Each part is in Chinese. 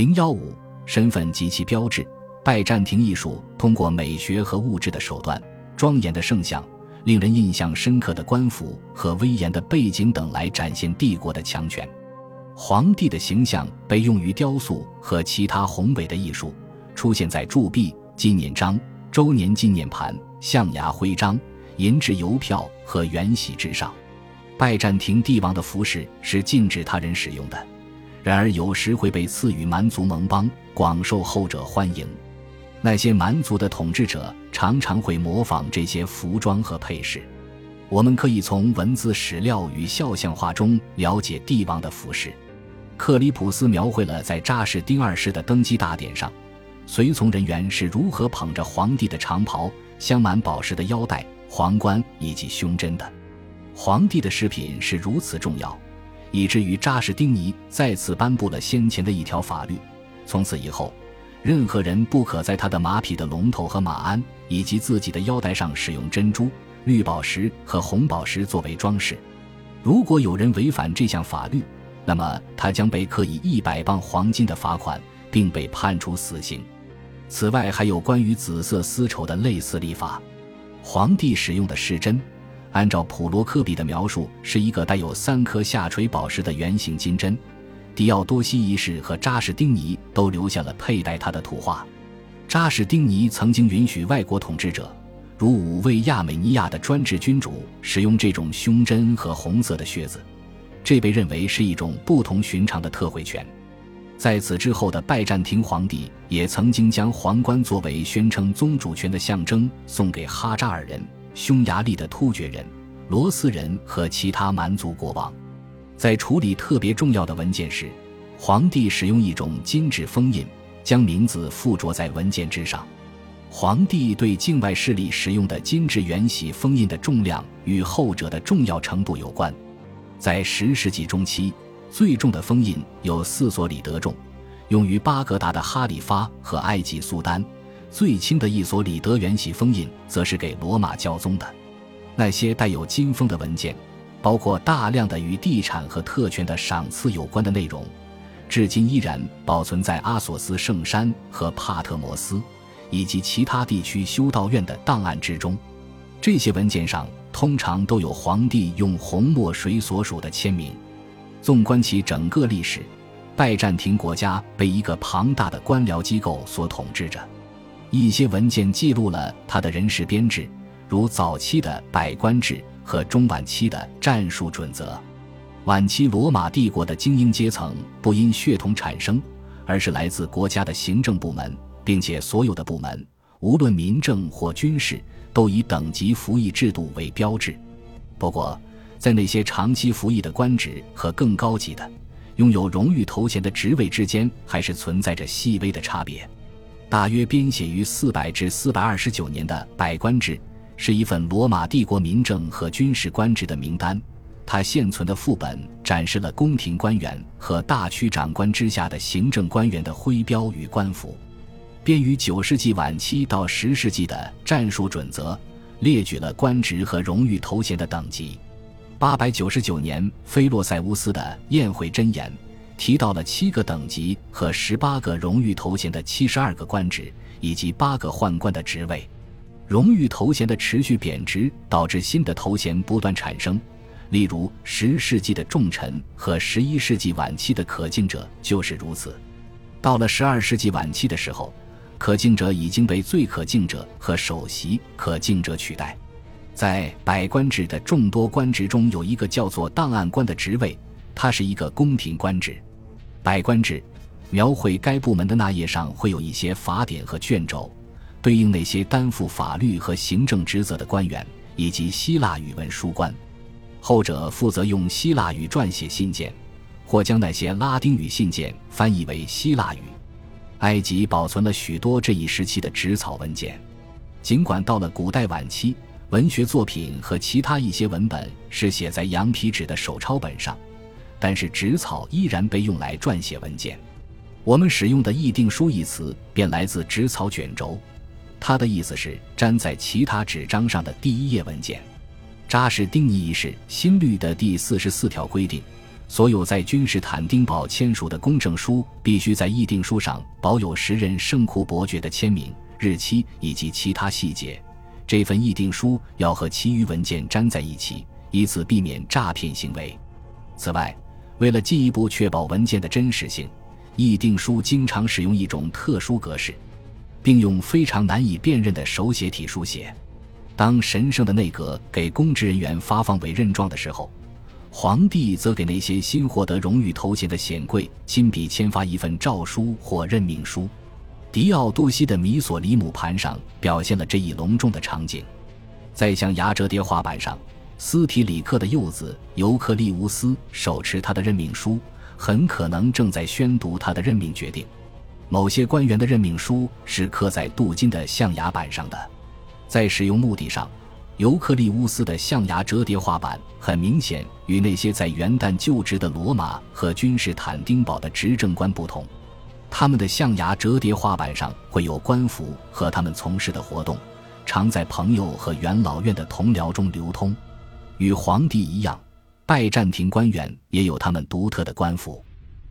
零幺五身份及其标志。拜占庭艺术通过美学和物质的手段、庄严的圣像、令人印象深刻的官服和威严的背景等来展现帝国的强权。皇帝的形象被用于雕塑和其他宏伟的艺术，出现在铸币、纪念章、周年纪念盘、象牙徽章、银质邮票和元玺之上。拜占庭帝王的服饰是禁止他人使用的，然而有时会被赐予蛮族盟邦，广受后者欢迎。那些蛮族的统治者常常会模仿这些服装和配饰。我们可以从文字史料与肖像画中了解帝王的服饰。克里普斯描绘了在扎什丁二世的登基大典上，随从人员是如何捧着皇帝的长袍、镶满宝石的腰带、皇冠以及胸针的。皇帝的饰品是如此重要，以至于扎什丁尼再次颁布了先前的一条法律：从此以后，任何人不可在他的马匹的龙头和马鞍以及自己的腰带上使用珍珠、绿宝石和红宝石作为装饰。如果有人违反这项法律，那么他将被刻以一百磅黄金的罚款，并被判处死刑。此外，还有关于紫色丝绸的类似立法。皇帝使用的是针。按照普罗科比的描述，是一个带有三颗下垂宝石的圆形金针。迪奥多西一世和扎什丁尼都留下了佩戴它的图画。扎什丁尼曾经允许外国统治者，如五位亚美尼亚的专制君主，使用这种胸针和红色的靴子，这被认为是一种不同寻常的特惠权。在此之后的拜占庭皇帝也曾经将皇冠作为宣称宗主权的象征送给哈扎尔人。匈牙利的突厥人、罗斯人和其他蛮族国王，在处理特别重要的文件时，皇帝使用一种金质封印，将名字附着在文件之上。皇帝对境外势力使用的金质元玺封印的重量与后者的重要程度有关。在十世纪中期，最重的封印有四所里德重，用于巴格达的哈里发和埃及苏丹。最轻的一所里德元玺封印，则是给罗马教宗的。那些带有金封的文件，包括大量的与地产和特权的赏赐有关的内容，至今依然保存在阿索斯圣山和帕特摩斯以及其他地区修道院的档案之中。这些文件上通常都有皇帝用红墨水所属的签名。纵观其整个历史，拜占庭国家被一个庞大的官僚机构所统治着。一些文件记录了他的人事编制，如早期的百官制和中晚期的战术准则。晚期罗马帝国的精英阶层不因血统产生，而是来自国家的行政部门，并且所有的部门，无论民政或军事，都以等级服役制度为标志。不过，在那些长期服役的官职和更高级的、拥有荣誉头衔的职位之间，还是存在着细微的差别。大约编写于四百至四百二十九年的百官制，是一份罗马帝国民政和军事官职的名单。它现存的副本展示了宫廷官员和大区长官之下的行政官员的徽标与官服。编于九世纪晚期到十世纪的战术准则，列举了官职和荣誉头衔的等级。八百九十九年，菲洛塞乌斯的宴会箴言。提到了七个等级和十八个荣誉头衔的七十二个官职，以及八个宦官的职位。荣誉头衔的持续贬值导致新的头衔不断产生，例如十世纪的重臣和十一世纪晚期的可敬者就是如此。到了十二世纪晚期的时候，可敬者已经被最可敬者和首席可敬者取代。在百官制的众多官职中，有一个叫做档案官的职位，它是一个宫廷官职。百官制描绘该部门的那页上会有一些法典和卷轴，对应那些担负法律和行政职责的官员以及希腊语文书官。后者负责用希腊语撰写信件，或将那些拉丁语信件翻译为希腊语。埃及保存了许多这一时期的纸草文件，尽管到了古代晚期，文学作品和其他一些文本是写在羊皮纸的手抄本上。但是纸草依然被用来撰写文件。我们使用的“议定书”一词便来自纸草卷轴，它的意思是粘在其他纸张上的第一页文件。扎什丁尼一世新律的第四十四条规定，所有在君士坦丁堡签署的公证书必须在议定书上保有时任圣库伯爵的签名、日期以及其他细节。这份议定书要和其余文件粘在一起，以此避免诈骗行为。此外，为了进一步确保文件的真实性，议定书经常使用一种特殊格式，并用非常难以辨认的手写体书写。当神圣的内阁给公职人员发放委任状的时候。皇帝则给那些新获得荣誉头衔的显贵亲笔签发一份诏书或任命书。迪奥多西的米索里姆盘上表现了这一隆重的场景。在象牙折叠画板上，斯提里克的幼子尤克利乌斯手持他的任命书，很可能正在宣读他的任命决定。某些官员的任命书是刻在镀金的象牙板上的。在使用目的上。尤克利乌斯的象牙折叠画板很明显与那些在元旦就职的罗马和君士坦丁堡的执政官不同，他们的象牙折叠画板上会有官服和他们从事的活动，常在朋友和元老院的同僚中流通。与皇帝一样，拜占庭官员也有他们独特的官服。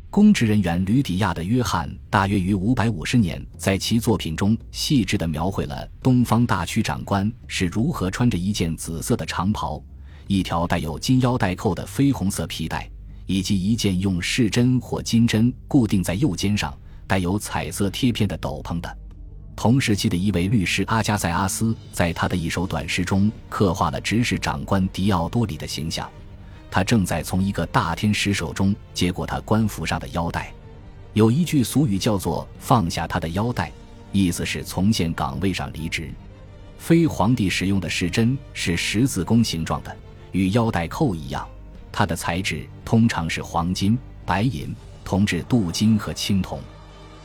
公职人员吕底亚的约翰大约于五百五十年，在其作品中细致地描绘了东方大区长官是如何穿着一件紫色的长袍、一条带有金腰带扣的绯红色皮带，以及一件用饰针或金针固定在右肩上、带有彩色贴片的斗篷的。同时期的一位律师阿加塞阿斯，在他的一首短诗中刻画了执事长官迪奥多里的形象。他正在从一个大天使手中接过他官服上的腰带，有一句俗语叫做“放下他的腰带”，意思是从现岗位上离职。非皇帝使用的时针是十字弓形状的，与腰带扣一样，它的材质通常是黄金、白银、铜制镀金和青铜。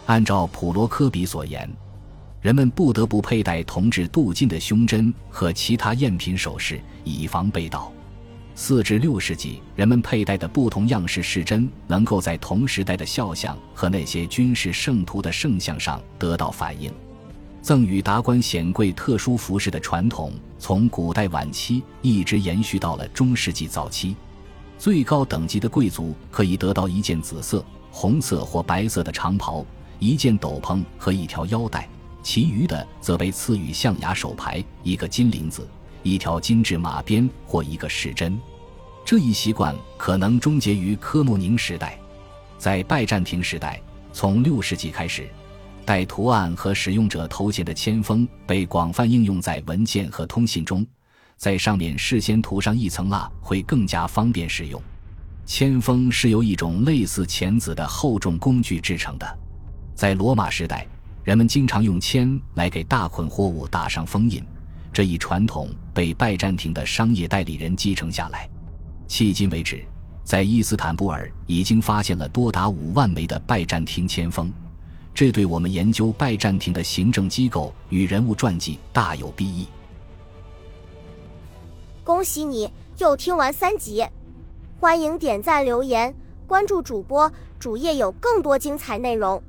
按照普罗科比所言，人们不得不佩戴铜制镀金的胸针和其他赝品首饰，以防被盗。四至六世纪，人们佩戴的不同样式饰针，能够在同时代的肖像和那些军事圣徒的圣像上得到反映。赠予达官显贵特殊服饰的传统，从古代晚期一直延续到了中世纪早期。最高等级的贵族可以得到一件紫色、红色或白色的长袍、一件斗篷和一条腰带，其余的则被赐予象牙手牌、一个金铃子。一条金质马鞭或一个时针，这一习惯可能终结于科穆宁时代。在拜占庭时代，从六世纪开始，带图案和使用者头衔的签封被广泛应用在文件和通信中，在上面事先涂上一层蜡会更加方便使用。签封是由一种类似钳子的厚重工具制成的。在罗马时代，人们经常用铅来给大捆货物打上封印。这一传统被拜占庭的商业代理人继承下来。迄今为止，在伊斯坦布尔已经发现了多达五万枚的拜占庭铅封，这对我们研究拜占庭的行政机构与人物传记大有裨益。恭喜你又听完三集，欢迎点赞、留言、关注主播，主页有更多精彩内容。